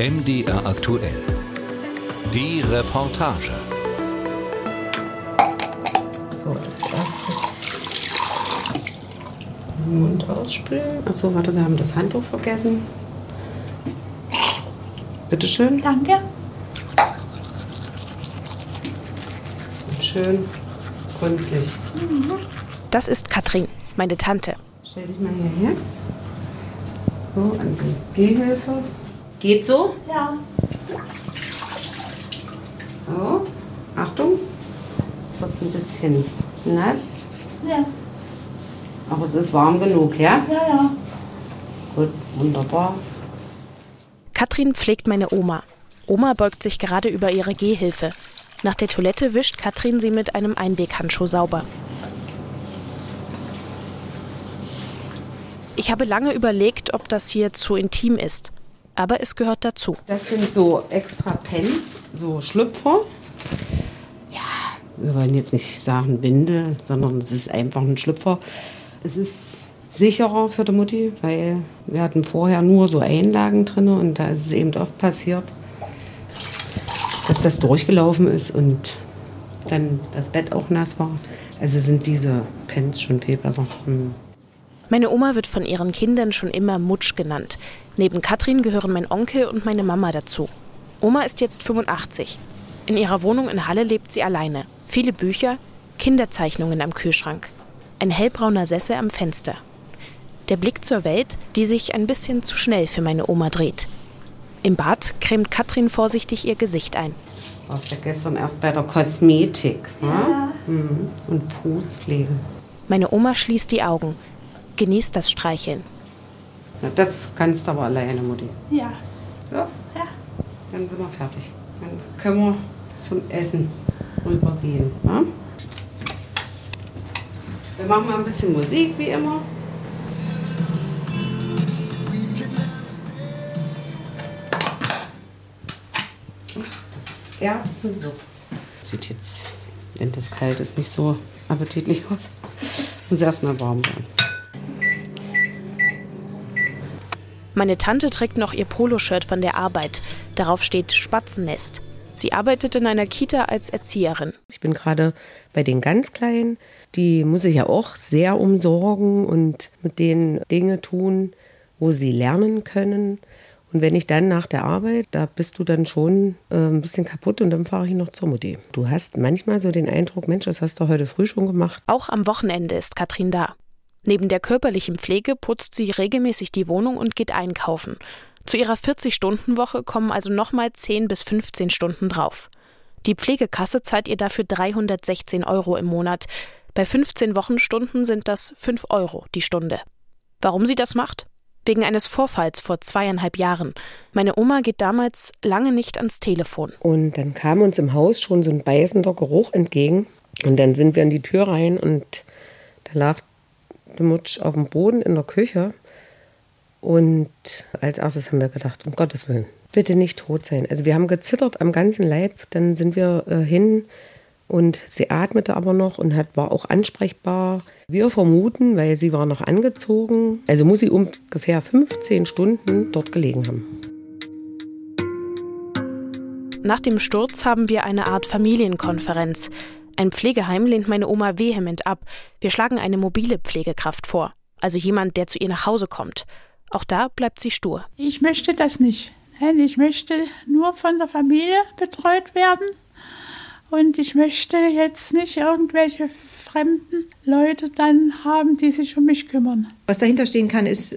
MDR aktuell. Die Reportage. So, als erstes Mund ausspülen. Achso, warte, wir haben das Handtuch vergessen. Bitteschön. Danke. Und schön gründlich. Das ist Katrin, meine Tante. Stell dich mal hierher. So, an die Gehhilfe. Geht so? Ja. So, Achtung. Jetzt wird es ein bisschen nass. Ja. Aber es ist warm genug, ja? Ja, ja. Gut, wunderbar. Katrin pflegt meine Oma. Oma beugt sich gerade über ihre Gehhilfe. Nach der Toilette wischt Katrin sie mit einem Einweghandschuh sauber. Ich habe lange überlegt, ob das hier zu intim ist. Aber es gehört dazu. Das sind so extra Pens, so Schlüpfer. Ja, wir wollen jetzt nicht sagen Winde, sondern es ist einfach ein Schlüpfer. Es ist sicherer für die Mutti, weil wir hatten vorher nur so Einlagen drin und da ist es eben oft passiert, dass das durchgelaufen ist und dann das Bett auch nass war. Also sind diese Pens schon viel besser. Hm. Meine Oma wird von ihren Kindern schon immer Mutsch genannt. Neben Katrin gehören mein Onkel und meine Mama dazu. Oma ist jetzt 85. In ihrer Wohnung in Halle lebt sie alleine. Viele Bücher, Kinderzeichnungen am Kühlschrank. Ein hellbrauner Sessel am Fenster. Der Blick zur Welt, die sich ein bisschen zu schnell für meine Oma dreht. Im Bad cremt Katrin vorsichtig ihr Gesicht ein. Warst ja gestern erst bei der Kosmetik ja. Mhm. und Fußpflege. Meine Oma schließt die Augen, genießt das Streicheln. Na, das kannst du aber alleine, Mutti. Ja. Ja, Ja. dann sind wir fertig. Dann können wir zum Essen rübergehen. Ja? Wir machen mal ein bisschen Musik, wie immer. Das ist Erbsensuppe. Sieht jetzt, wenn das kalt ist, nicht so appetitlich aus. Muss erstmal warm werden. Meine Tante trägt noch ihr Poloshirt von der Arbeit. Darauf steht Spatzennest. Sie arbeitet in einer Kita als Erzieherin. Ich bin gerade bei den ganz Kleinen. Die muss ich ja auch sehr umsorgen und mit denen Dinge tun, wo sie lernen können. Und wenn ich dann nach der Arbeit, da bist du dann schon äh, ein bisschen kaputt und dann fahre ich noch zur Mutti. Du hast manchmal so den Eindruck, Mensch, das hast du heute früh schon gemacht. Auch am Wochenende ist Katrin da. Neben der körperlichen Pflege putzt sie regelmäßig die Wohnung und geht einkaufen. Zu ihrer 40-Stunden-Woche kommen also nochmal 10 bis 15 Stunden drauf. Die Pflegekasse zahlt ihr dafür 316 Euro im Monat. Bei 15 Wochenstunden sind das 5 Euro die Stunde. Warum sie das macht? Wegen eines Vorfalls vor zweieinhalb Jahren. Meine Oma geht damals lange nicht ans Telefon. Und dann kam uns im Haus schon so ein beißender Geruch entgegen. Und dann sind wir in die Tür rein und da lag Mutsch auf dem Boden in der Küche. Und als erstes haben wir gedacht, um Gottes Willen, bitte nicht tot sein. Also wir haben gezittert am ganzen Leib. Dann sind wir äh, hin und sie atmete aber noch und hat, war auch ansprechbar. Wir vermuten, weil sie war noch angezogen, also muss sie ungefähr 15 Stunden dort gelegen haben. Nach dem Sturz haben wir eine Art Familienkonferenz. Ein Pflegeheim lehnt meine Oma vehement ab. Wir schlagen eine mobile Pflegekraft vor, also jemand, der zu ihr nach Hause kommt. Auch da bleibt sie stur. Ich möchte das nicht. Nein, Ich möchte nur von der Familie betreut werden. Und ich möchte jetzt nicht irgendwelche fremden Leute dann haben, die sich um mich kümmern. Was dahinter stehen kann, ist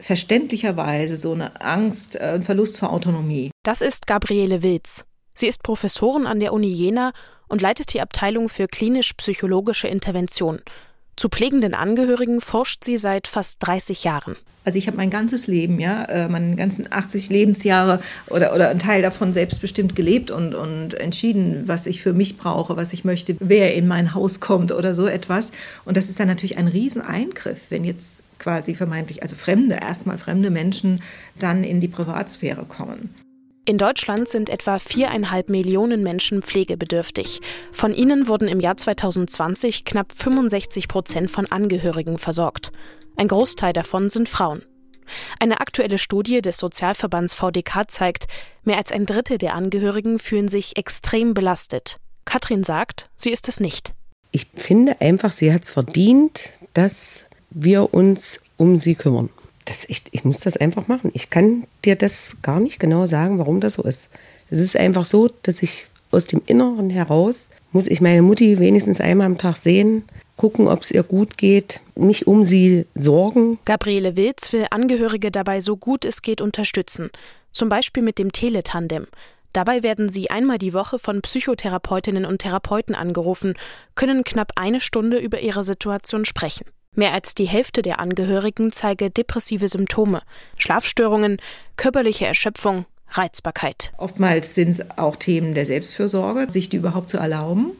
verständlicherweise so eine Angst, äh, ein Verlust vor Autonomie. Das ist Gabriele Wilz. Sie ist Professorin an der Uni Jena und leitet die Abteilung für klinisch-psychologische Intervention. Zu pflegenden Angehörigen forscht sie seit fast 30 Jahren. Also ich habe mein ganzes Leben, ja, äh, meine ganzen 80 Lebensjahre oder, oder einen Teil davon selbstbestimmt gelebt und, und entschieden, was ich für mich brauche, was ich möchte, wer in mein Haus kommt oder so etwas. Und das ist dann natürlich ein Rieseneingriff, wenn jetzt quasi vermeintlich, also fremde, erstmal fremde Menschen dann in die Privatsphäre kommen. In Deutschland sind etwa viereinhalb Millionen Menschen pflegebedürftig. Von ihnen wurden im Jahr 2020 knapp 65 Prozent von Angehörigen versorgt. Ein Großteil davon sind Frauen. Eine aktuelle Studie des Sozialverbands VDK zeigt, mehr als ein Drittel der Angehörigen fühlen sich extrem belastet. Katrin sagt, sie ist es nicht. Ich finde einfach, sie hat es verdient, dass wir uns um sie kümmern. Das, ich, ich muss das einfach machen. Ich kann dir das gar nicht genau sagen, warum das so ist. Es ist einfach so, dass ich aus dem Inneren heraus muss ich meine Mutti wenigstens einmal am Tag sehen, gucken, ob es ihr gut geht, mich um sie sorgen. Gabriele Wilz will Angehörige dabei so gut es geht unterstützen. Zum Beispiel mit dem Teletandem. Dabei werden sie einmal die Woche von Psychotherapeutinnen und Therapeuten angerufen, können knapp eine Stunde über ihre Situation sprechen. Mehr als die Hälfte der Angehörigen zeige depressive Symptome, Schlafstörungen, körperliche Erschöpfung, Reizbarkeit. Oftmals sind es auch Themen der Selbstfürsorge, sich die überhaupt zu erlauben,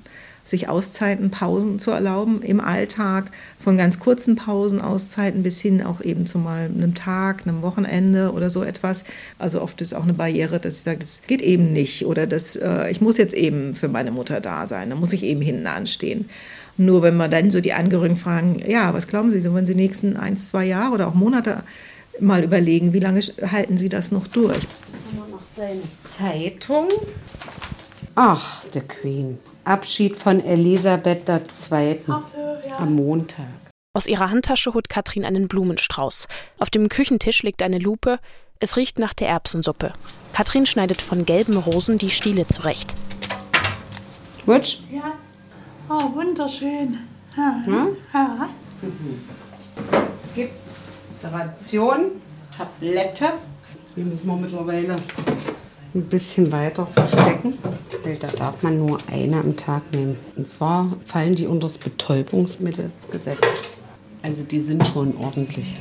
sich Auszeiten, Pausen zu erlauben im Alltag, von ganz kurzen Pausen, Auszeiten bis hin auch eben zu mal einem Tag, einem Wochenende oder so etwas. Also oft ist auch eine Barriere, dass ich sage, das geht eben nicht oder das, äh, ich muss jetzt eben für meine Mutter da sein, da muss ich eben hinten anstehen. Nur wenn man dann so die Angehörigen fragen, ja, was glauben Sie, so wenn Sie die nächsten ein, zwei Jahre oder auch Monate mal überlegen, wie lange halten Sie das noch durch? Haben wir noch deine Zeitung? Ach, der Queen. Abschied von Elisabeth II. So, ja. am Montag. Aus ihrer Handtasche holt Katrin einen Blumenstrauß. Auf dem Küchentisch liegt eine Lupe. Es riecht nach der Erbsensuppe. Katrin schneidet von gelben Rosen die Stiele zurecht. Wutsch? ja. Oh, wunderschön. Ja. Ja. Jetzt gibt's Ration, Tablette. Die müssen wir mittlerweile ein bisschen weiter verstecken, weil da darf man nur eine am Tag nehmen. Und zwar fallen die unter das Betäubungsmittelgesetz. Also die sind schon ordentlich.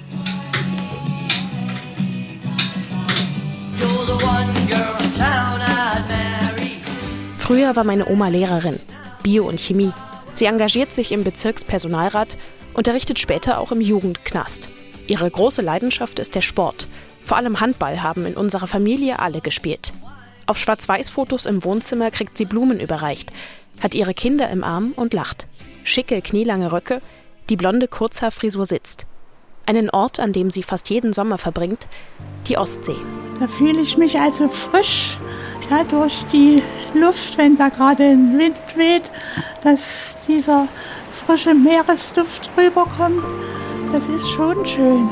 Früher war meine Oma Lehrerin, Bio und Chemie. Sie engagiert sich im Bezirkspersonalrat, unterrichtet später auch im Jugendknast. Ihre große Leidenschaft ist der Sport. Vor allem Handball haben in unserer Familie alle gespielt. Auf Schwarz-Weiß-Fotos im Wohnzimmer kriegt sie Blumen überreicht, hat ihre Kinder im Arm und lacht. Schicke, knielange Röcke, die blonde Kurzhaarfrisur sitzt. Einen Ort, an dem sie fast jeden Sommer verbringt, die Ostsee. Da fühle ich mich also frisch ja, durch die Luft, wenn da gerade ein Wind weht, dass dieser frische Meeresduft rüberkommt. Das ist schon schön.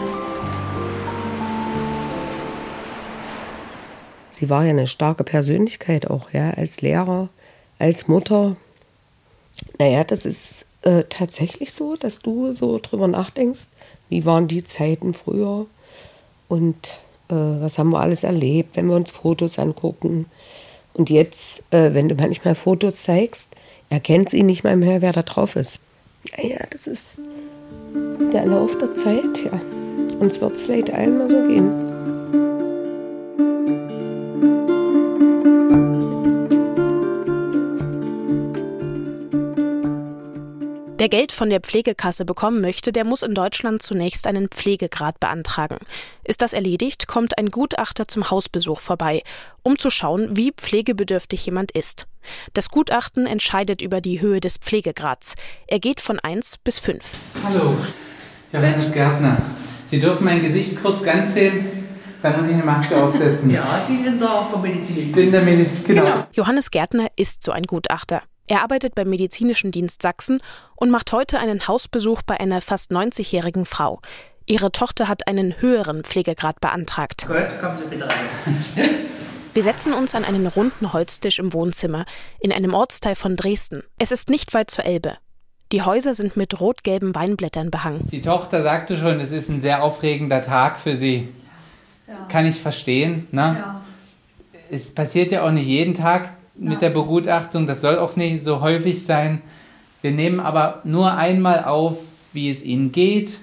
Sie war ja eine starke Persönlichkeit auch, ja, als Lehrer, als Mutter. Naja, das ist äh, tatsächlich so, dass du so drüber nachdenkst, wie waren die Zeiten früher und was haben wir alles erlebt, wenn wir uns Fotos angucken. Und jetzt, äh, wenn du manchmal Fotos zeigst, erkennt sie nicht mal mehr, wer da drauf ist. Naja, das ist der Lauf der Zeit, ja. Uns wird es vielleicht einmal so gehen. Wer Geld von der Pflegekasse bekommen möchte, der muss in Deutschland zunächst einen Pflegegrad beantragen. Ist das erledigt, kommt ein Gutachter zum Hausbesuch vorbei, um zu schauen, wie pflegebedürftig jemand ist. Das Gutachten entscheidet über die Höhe des Pflegegrads. Er geht von 1 bis 5. Hallo, Johannes Gärtner. Sie dürfen mein Gesicht kurz ganz sehen, dann muss ich eine Maske aufsetzen. Ja, Sie sind da vom Ich Medizin. bin der Medizin. Genau. Johannes Gärtner ist so ein Gutachter. Er arbeitet beim Medizinischen Dienst Sachsen und macht heute einen Hausbesuch bei einer fast 90-jährigen Frau. Ihre Tochter hat einen höheren Pflegegrad beantragt. Gut, kommen Sie bitte rein. Wir setzen uns an einen runden Holztisch im Wohnzimmer in einem Ortsteil von Dresden. Es ist nicht weit zur Elbe. Die Häuser sind mit rot-gelben Weinblättern behangen. Die Tochter sagte schon, es ist ein sehr aufregender Tag für Sie. Kann ich verstehen. Ne? Es passiert ja auch nicht jeden Tag mit der Begutachtung. Das soll auch nicht so häufig sein. Wir nehmen aber nur einmal auf, wie es Ihnen geht,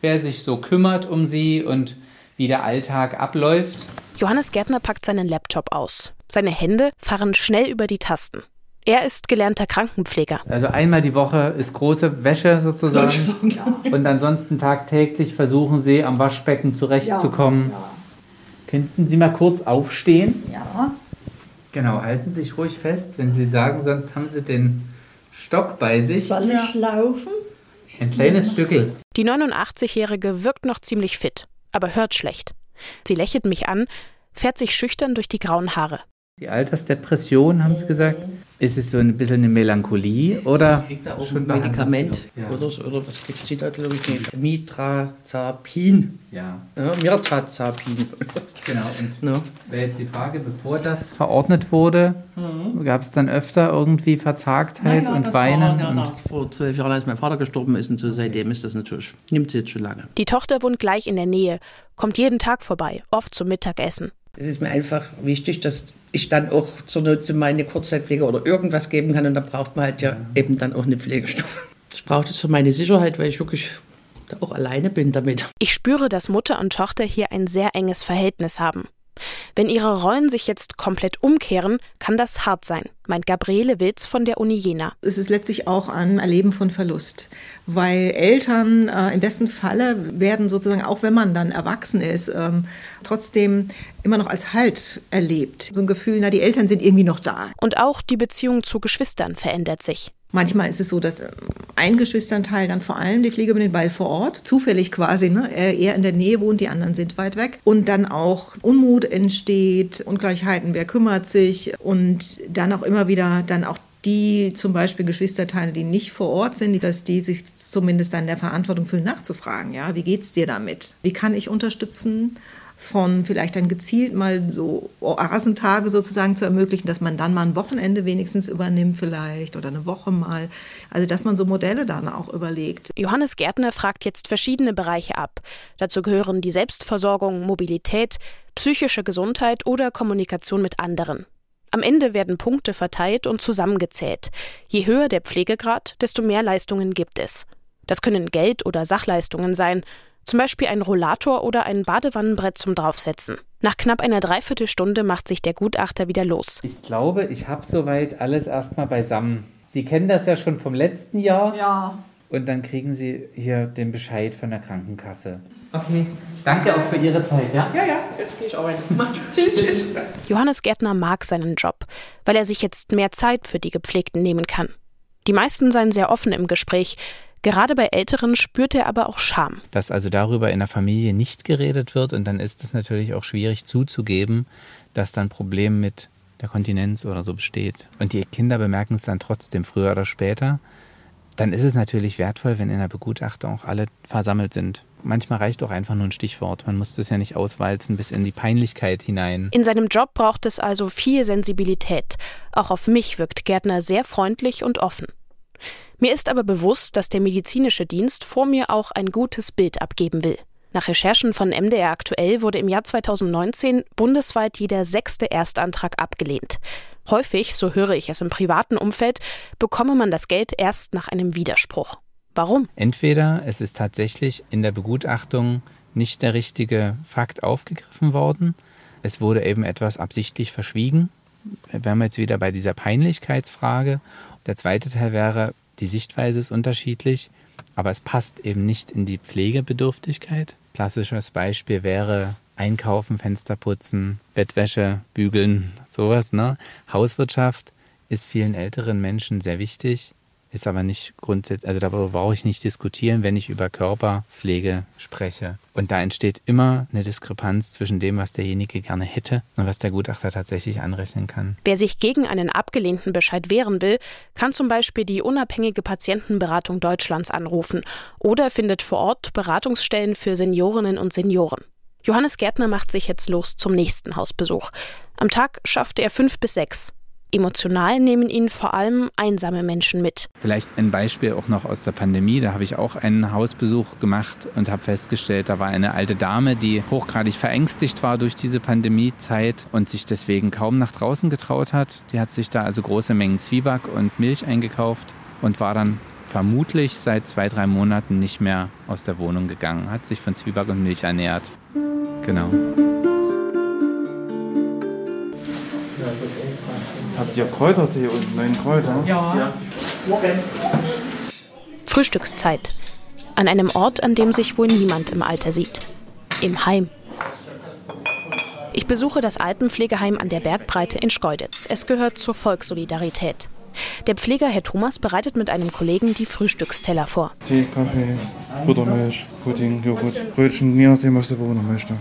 wer sich so kümmert um Sie und wie der Alltag abläuft. Johannes Gärtner packt seinen Laptop aus. Seine Hände fahren schnell über die Tasten. Er ist gelernter Krankenpfleger. Also einmal die Woche ist große Wäsche sozusagen. Und ansonsten tagtäglich versuchen Sie am Waschbecken zurechtzukommen. Könnten Sie mal kurz aufstehen? Ja. Genau, halten Sie sich ruhig fest, wenn Sie sagen, sonst haben Sie den Stock bei sich. Soll ich laufen? Ein kleines Stückel. Die 89-Jährige wirkt noch ziemlich fit. aber hört schlecht. Sie lächelt mich an, fährt sich schüchtern durch die grauen Haare. Die Altersdepression, haben Sie gesagt. Ist es so ein bisschen eine Melancholie oder Kriegt er auch schon ein Medikament behandelt? oder, oder was kriegt sie da, glaube ich, nicht? Mitrazapin. Ja, Ja, Mirtrazapin. genau. Und No. wäre jetzt die Frage, bevor das verordnet wurde, gab es dann öfter irgendwie Verzagtheit und das Weinen? war ja und nach, vor zwölf Jahren, als mein Vater gestorben ist und so seitdem ist das natürlich, nimmt sie jetzt schon lange. Die Tochter wohnt gleich in der Nähe, kommt jeden Tag vorbei, oft zum Mittagessen. Es ist mir einfach wichtig, dass ich dann auch zur Not meine Kurzzeitpflege oder irgendwas geben kann und da braucht man halt ja eben dann auch eine Pflegestufe. Ich brauche das für meine Sicherheit, weil ich wirklich da auch alleine bin damit. Ich spüre, dass Mutter und Tochter hier ein sehr enges Verhältnis haben. Wenn ihre Rollen sich jetzt komplett umkehren, kann das hart sein, meint Gabriele Wilz von der Uni Jena. Es ist letztlich auch ein Erleben von Verlust, weil Eltern äh, im besten Falle werden sozusagen, auch wenn man dann erwachsen ist, ähm, trotzdem immer noch als Halt erlebt. So ein Gefühl, na, die Eltern sind irgendwie noch da. Und auch die Beziehung zu Geschwistern verändert sich. Manchmal ist es so, dass ähm, ein Geschwisternteil dann vor allem die Pflege übernimmt, weil vor Ort, zufällig quasi, ne, er in der Nähe wohnt, die anderen sind weit weg. Und dann auch Unmut entsteht, Ungleichheiten, wer kümmert sich und dann auch immer wieder dann auch die zum Beispiel Geschwisterteile, die nicht vor Ort sind, dass die sich zumindest dann der Verantwortung fühlen, nachzufragen. Ja, wie geht's dir damit? Wie kann ich unterstützen? Von vielleicht dann gezielt mal so Oasentage sozusagen zu ermöglichen, dass man dann mal ein Wochenende wenigstens übernimmt vielleicht oder eine Woche mal. Also dass man so Modelle dann auch überlegt. Johannes Gärtner fragt jetzt verschiedene Bereiche ab. Dazu gehören die Selbstversorgung, Mobilität, psychische Gesundheit oder Kommunikation mit anderen. Am Ende werden Punkte verteilt und zusammengezählt. Je höher der Pflegegrad, desto mehr Leistungen gibt es. Das können Geld- oder Sachleistungen sein, zum Beispiel ein Rollator oder ein Badewannenbrett zum Draufsetzen. Nach knapp einer Dreiviertelstunde macht sich der Gutachter wieder los. Ich glaube, ich habe soweit alles erstmal beisammen. Sie kennen das ja schon vom letzten Jahr. Ja. Und dann kriegen Sie hier den Bescheid von der Krankenkasse. Okay. Danke auch für Ihre Zeit, ja? Ja, ja, jetzt gehe ich arbeiten. tschüss, tschüss. Johannes Gärtner mag seinen Job, weil er sich jetzt mehr Zeit für die Gepflegten nehmen kann. Die meisten seien sehr offen im Gespräch. Gerade bei Älteren spürt er aber auch Scham. Dass also darüber in der Familie nicht geredet wird und dann ist es natürlich auch schwierig zuzugeben, dass dann ein Problem mit der Kontinenz oder so besteht. Und die Kinder bemerken es dann trotzdem früher oder später. Dann ist es natürlich wertvoll, wenn in der Begutachtung auch alle versammelt sind. Manchmal reicht auch einfach nur ein Stichwort. Man muss das ja nicht auswalzen bis in die Peinlichkeit hinein. In seinem Job braucht es also viel Sensibilität. Auch auf mich wirkt Gärtner sehr freundlich und offen. Mir ist aber bewusst, dass der medizinische Dienst vor mir auch ein gutes Bild abgeben will. Nach Recherchen von MDR aktuell wurde im Jahr 2019 bundesweit jeder sechste Erstantrag abgelehnt. Häufig, so höre ich es im privaten Umfeld, bekomme man das Geld erst nach einem Widerspruch. Warum? Entweder es ist tatsächlich in der Begutachtung nicht der richtige Fakt aufgegriffen worden, es wurde eben etwas absichtlich verschwiegen. Wir jetzt wieder bei dieser Peinlichkeitsfrage. Der zweite Teil wäre, die Sichtweise ist unterschiedlich, aber es passt eben nicht in die Pflegebedürftigkeit. Klassisches Beispiel wäre Einkaufen, Fenster putzen, Bettwäsche, bügeln, sowas. Ne? Hauswirtschaft ist vielen älteren Menschen sehr wichtig, ist aber nicht grundsätzlich, also darüber brauche ich nicht diskutieren, wenn ich über Körperpflege spreche. Und da entsteht immer eine Diskrepanz zwischen dem, was derjenige gerne hätte und was der Gutachter tatsächlich anrechnen kann. Wer sich gegen einen abgelehnten Bescheid wehren will, kann zum Beispiel die unabhängige Patientenberatung Deutschlands anrufen oder findet vor Ort Beratungsstellen für Seniorinnen und Senioren. Johannes Gärtner macht sich jetzt los zum nächsten Hausbesuch. Am Tag schafft er fünf bis sechs. Emotional nehmen ihn vor allem einsame Menschen mit. Vielleicht ein Beispiel auch noch aus der Pandemie. Da habe ich auch einen Hausbesuch gemacht und habe festgestellt, da war eine alte Dame, die hochgradig verängstigt war durch diese Pandemiezeit und sich deswegen kaum nach draußen getraut hat. Die hat sich da also große Mengen Zwieback und Milch eingekauft und war dann vermutlich seit zwei, drei Monaten nicht mehr aus der Wohnung gegangen, hat sich von Zwieback und Milch ernährt. Genau. Habt ihr Kräutertee und neuen Kräuter? Ja. Frühstückszeit. An einem Ort, an dem sich wohl niemand im Alter sieht. Im Heim. Ich besuche das Altenpflegeheim an der Bergbreite in Schkeuditz. Es gehört zur Volkssolidarität. Der Pfleger Herr Thomas bereitet mit einem Kollegen die Frühstücksteller vor. Tee, Kaffee, Buttermilch, Pudding, Joghurt, Brötchen, je nachdem, was der Bewohner möchte.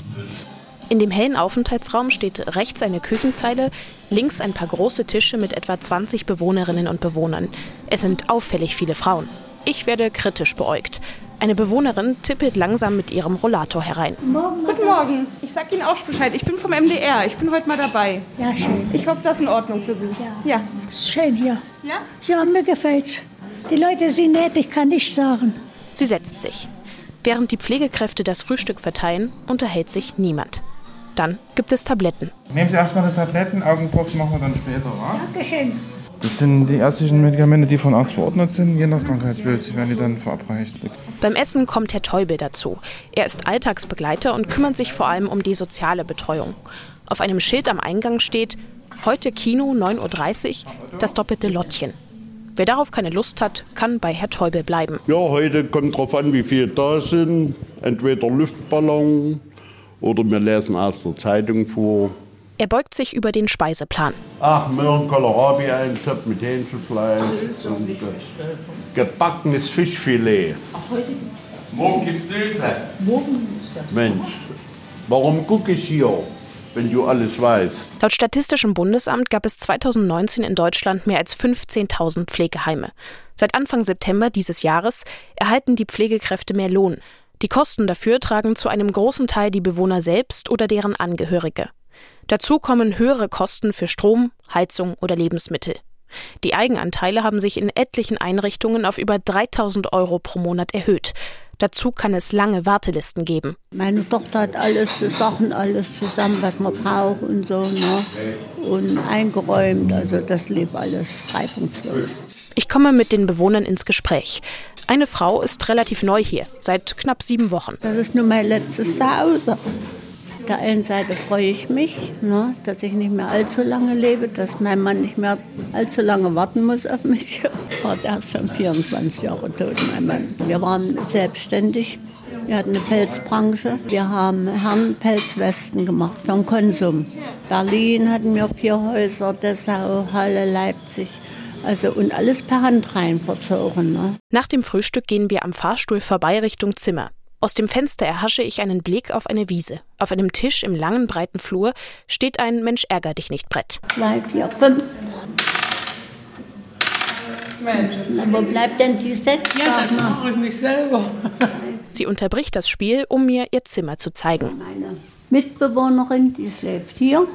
In dem hellen Aufenthaltsraum steht rechts eine Küchenzeile, links ein paar große Tische mit etwa 20 Bewohnerinnen und Bewohnern. Es sind auffällig viele Frauen. Ich werde kritisch beäugt. Eine Bewohnerin tippelt langsam mit ihrem Rollator herein. Guten Morgen. Ich sag Ihnen auch Bescheid. Ich bin vom MDR. Ich bin heute mal dabei. Ja, schön. Ich hoffe, das ist in Ordnung für Sie. Ja. ja. Ist schön hier. Ja? Ja, mir gefällt's. Die Leute sind nett, ich kann nicht sagen. Sie setzt sich. Während die Pflegekräfte das Frühstück verteilen, unterhält sich niemand. Dann gibt es Tabletten. Nehmen Sie erstmal die Tabletten, Augenpropfen machen wir dann später, wa? Dankeschön. Das sind die ärztlichen Medikamente, die von Arzt verordnet sind. Je nach Krankheitsbild werden die dann verabreicht. Beim Essen kommt Herr Teubel dazu. Er ist Alltagsbegleiter und kümmert sich vor allem um die soziale Betreuung. Auf einem Schild am Eingang steht Heute Kino 9.30 Uhr, das doppelte Lottchen. Wer darauf keine Lust hat, kann bei Herr Teubel bleiben. Ja, heute kommt drauf an, wie viele da sind. Entweder Luftballon oder wir lesen aus der Zeitung vor. Er beugt sich über den Speiseplan. Ach, Möhren, Kohlrabi, ein Topf mit Hähnchenfleisch und äh, gebackenes Fischfilet. Morgen gibt's Sülze. Mensch, warum gucke ich hier, wenn du alles weißt? Laut Statistischem Bundesamt gab es 2019 in Deutschland mehr als 15.000 Pflegeheime. Seit Anfang September dieses Jahres erhalten die Pflegekräfte mehr Lohn. Die Kosten dafür tragen zu einem großen Teil die Bewohner selbst oder deren Angehörige. Dazu kommen höhere Kosten für Strom, Heizung oder Lebensmittel. Die Eigenanteile haben sich in etlichen Einrichtungen auf über 3000 Euro pro Monat erhöht. Dazu kann es lange Wartelisten geben. Meine Tochter hat alles, Sachen alles zusammen, was man braucht und so, ne? Und eingeräumt, also das lief alles reibungslos. Ich komme mit den Bewohnern ins Gespräch. Eine Frau ist relativ neu hier, seit knapp sieben Wochen. Das ist nur mein letztes Zuhause. Auf der einen Seite freue ich mich, ne, dass ich nicht mehr allzu lange lebe, dass mein Mann nicht mehr allzu lange warten muss auf mich. Aber der ist schon 24 Jahre tot, mein Mann. Wir waren selbstständig. Wir hatten eine Pelzbranche. Wir haben Herrenpelzwesten gemacht vom Konsum. Berlin hatten wir vier Häuser, Dessau, Halle, Leipzig. Also und alles per Hand rein verzogen. Ne? Nach dem Frühstück gehen wir am Fahrstuhl vorbei Richtung Zimmer. Aus dem Fenster erhasche ich einen Blick auf eine Wiese. Auf einem Tisch im langen, breiten Flur steht ein Mensch ärger dich nicht Brett. Zwei, vier, fünf. Mensch. Na, wo bleibt denn die sechs? Ja, das mache ich mich selber. Sie unterbricht das Spiel, um mir ihr Zimmer zu zeigen. Meine Mitbewohnerin, die schläft hier.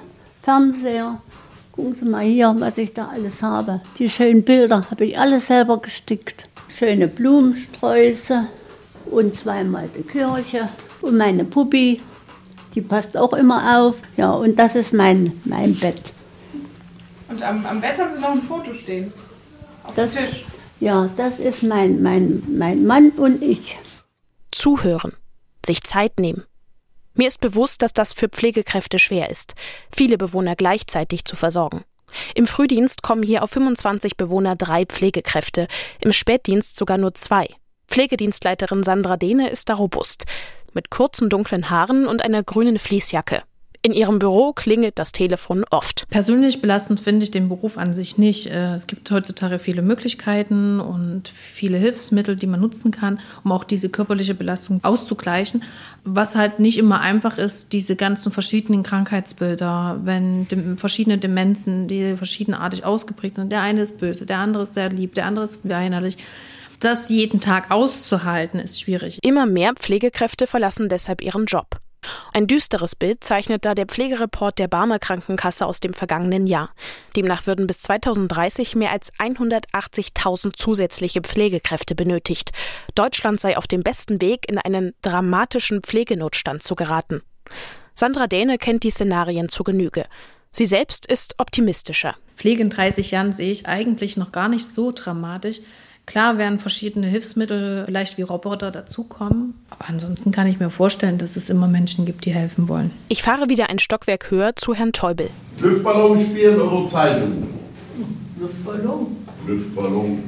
Fernseher. Gucken Sie mal hier, was ich da alles habe. Die schönen Bilder habe ich alle selber gestickt. Schöne Blumensträuße und zweimal die Kirche. Und meine Puppi, die passt auch immer auf. Ja, und das ist mein, mein Bett. Und am, am Bett haben Sie noch ein Foto stehen. Auf Das- dem Tisch. Ja, das ist mein, mein, mein Mann und ich. Zuhören, sich Zeit nehmen. Mir ist bewusst, dass das für Pflegekräfte schwer ist, viele Bewohner gleichzeitig zu versorgen. Im Frühdienst kommen hier auf 25 Bewohner drei Pflegekräfte, im Spätdienst sogar nur zwei. Pflegedienstleiterin Sandra Dehne ist da robust, mit kurzen dunklen Haaren und einer grünen Fließjacke. In ihrem Büro klingelt das Telefon oft. Persönlich belastend finde ich den Beruf an sich nicht. Äh, Es gibt heutzutage viele Möglichkeiten und viele Hilfsmittel, die man nutzen kann, um auch diese körperliche Belastung auszugleichen. Was halt nicht immer einfach ist, diese ganzen verschiedenen Krankheitsbilder, wenn verschiedene Demenzen, die verschiedenartig ausgeprägt sind. Der eine ist böse, der andere ist sehr lieb, der andere ist weinerlich. Das jeden Tag auszuhalten, ist schwierig. Immer mehr Pflegekräfte verlassen deshalb ihren Job. Ein düsteres Bild zeichnet da der Pflegereport der Barmer Krankenkasse aus dem vergangenen Jahr. Demnach würden bis 2030 mehr als 180.000 zusätzliche Pflegekräfte benötigt. Deutschland sei auf dem besten Weg, in einen dramatischen Pflegenotstand zu geraten. Sandra Däne kennt die Szenarien zu Genüge. Sie selbst ist optimistischer. Pflege in 30 Jahren sehe ich eigentlich noch gar nicht so dramatisch. Klar werden verschiedene Hilfsmittel, vielleicht wie Roboter, dazukommen. Aber ansonsten kann ich mir vorstellen, dass es immer Menschen gibt, die helfen wollen. Ich fahre wieder ein Stockwerk höher zu Herrn Teubel. Luftballon spielen oder Zeitung? Luftballon. Luftballon.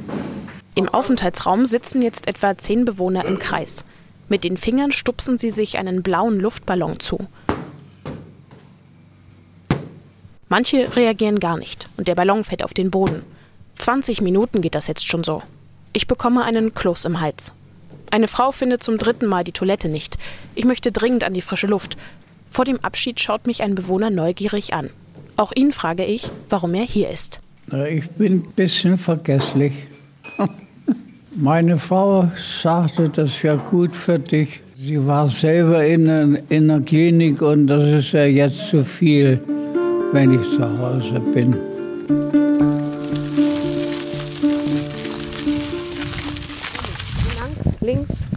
Im Aufenthaltsraum sitzen jetzt etwa zehn Bewohner im Kreis. Mit den Fingern stupsen sie sich einen blauen Luftballon zu. Manche reagieren gar nicht und der Ballon fällt auf den Boden. 20 Minuten geht das jetzt schon so. Ich bekomme einen Kloß im Hals. Eine Frau findet zum dritten Mal die Toilette nicht. Ich möchte dringend an die frische Luft. Vor dem Abschied schaut mich ein Bewohner neugierig an. Auch ihn frage ich, warum er hier ist. Ich bin ein bisschen vergesslich. Meine Frau sagte, das wäre gut für dich. Sie war selber in, in der Klinik und das ist ja jetzt zu viel, wenn ich zu Hause bin.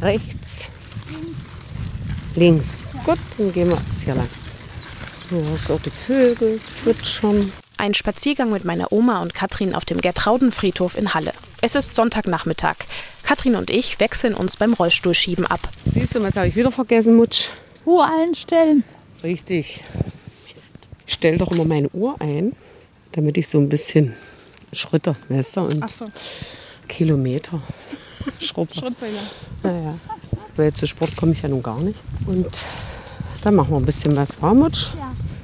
Rechts. Links. Gut, dann gehen wir jetzt hier lang. Du hast auch die Vögel zwitschern. Ein Spaziergang mit meiner Oma und Katrin auf dem Gertraudenfriedhof in Halle. Es ist Sonntagnachmittag. Katrin und ich wechseln uns beim Rollstuhlschieben ab. Siehst du, was habe ich wieder vergessen, Mutsch? Uhr einstellen. Richtig. Mist. Ich stelle doch immer meine Uhr ein, damit ich so ein bisschen Schritte, weißt du, und Ach so. Kilometer schrubbe. Schrittzähler. Naja, weil zu Sport komme ich ja nun gar nicht. Und dann machen wir ein bisschen was, war Mutsch?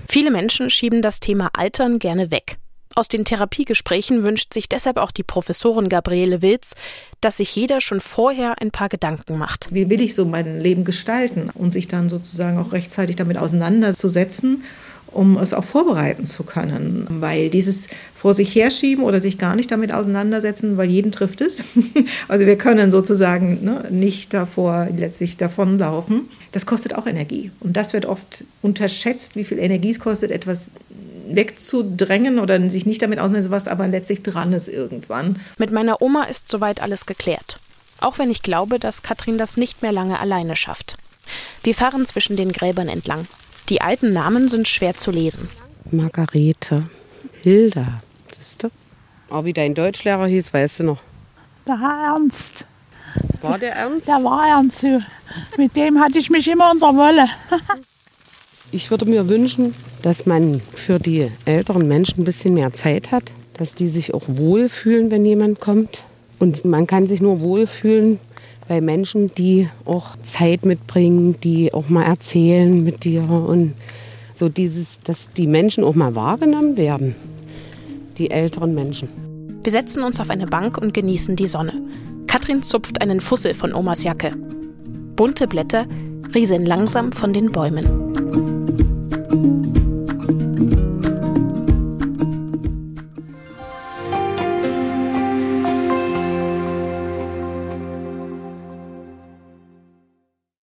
Viele Menschen schieben das Thema Altern gerne weg. Aus den Therapiegesprächen wünscht sich deshalb auch die Professorin Gabriele Wilz, dass sich jeder schon vorher ein paar Gedanken macht. Wie will ich so mein Leben gestalten und sich dann sozusagen auch rechtzeitig damit auseinanderzusetzen, um es auch vorbereiten zu können. Weil dieses vor sich herschieben oder sich gar nicht damit auseinandersetzen, weil jeden trifft es. Also wir können sozusagen ne, nicht davor letztlich davonlaufen. Das kostet auch Energie. Und das wird oft unterschätzt, wie viel Energie es kostet, etwas wegzudrängen oder sich nicht damit auseinandersetzen, was aber letztlich dran ist irgendwann. Mit meiner Oma ist soweit alles geklärt. Auch wenn ich glaube, dass Katrin das nicht mehr lange alleine schafft. Wir fahren zwischen den Gräbern entlang. Die alten Namen sind schwer zu lesen. Margarete, Hilda, siehst du? Auch wie dein Deutschlehrer hieß, weißt du noch. Der Herr Ernst. War der Ernst? Der war Ernst. Mit dem hatte ich mich immer unter Wolle. Ich würde mir wünschen, dass man für die älteren Menschen ein bisschen mehr Zeit hat, dass die sich auch wohlfühlen, wenn jemand kommt. Und man kann sich nur wohlfühlen bei Menschen, die auch Zeit mitbringen, die auch mal erzählen mit dir und so dieses, dass die Menschen auch mal wahrgenommen werden, die älteren Menschen. Wir setzen uns auf eine Bank und genießen die Sonne. Katrin zupft einen Fussel von Omas Jacke. Bunte Blätter rieseln langsam von den Bäumen.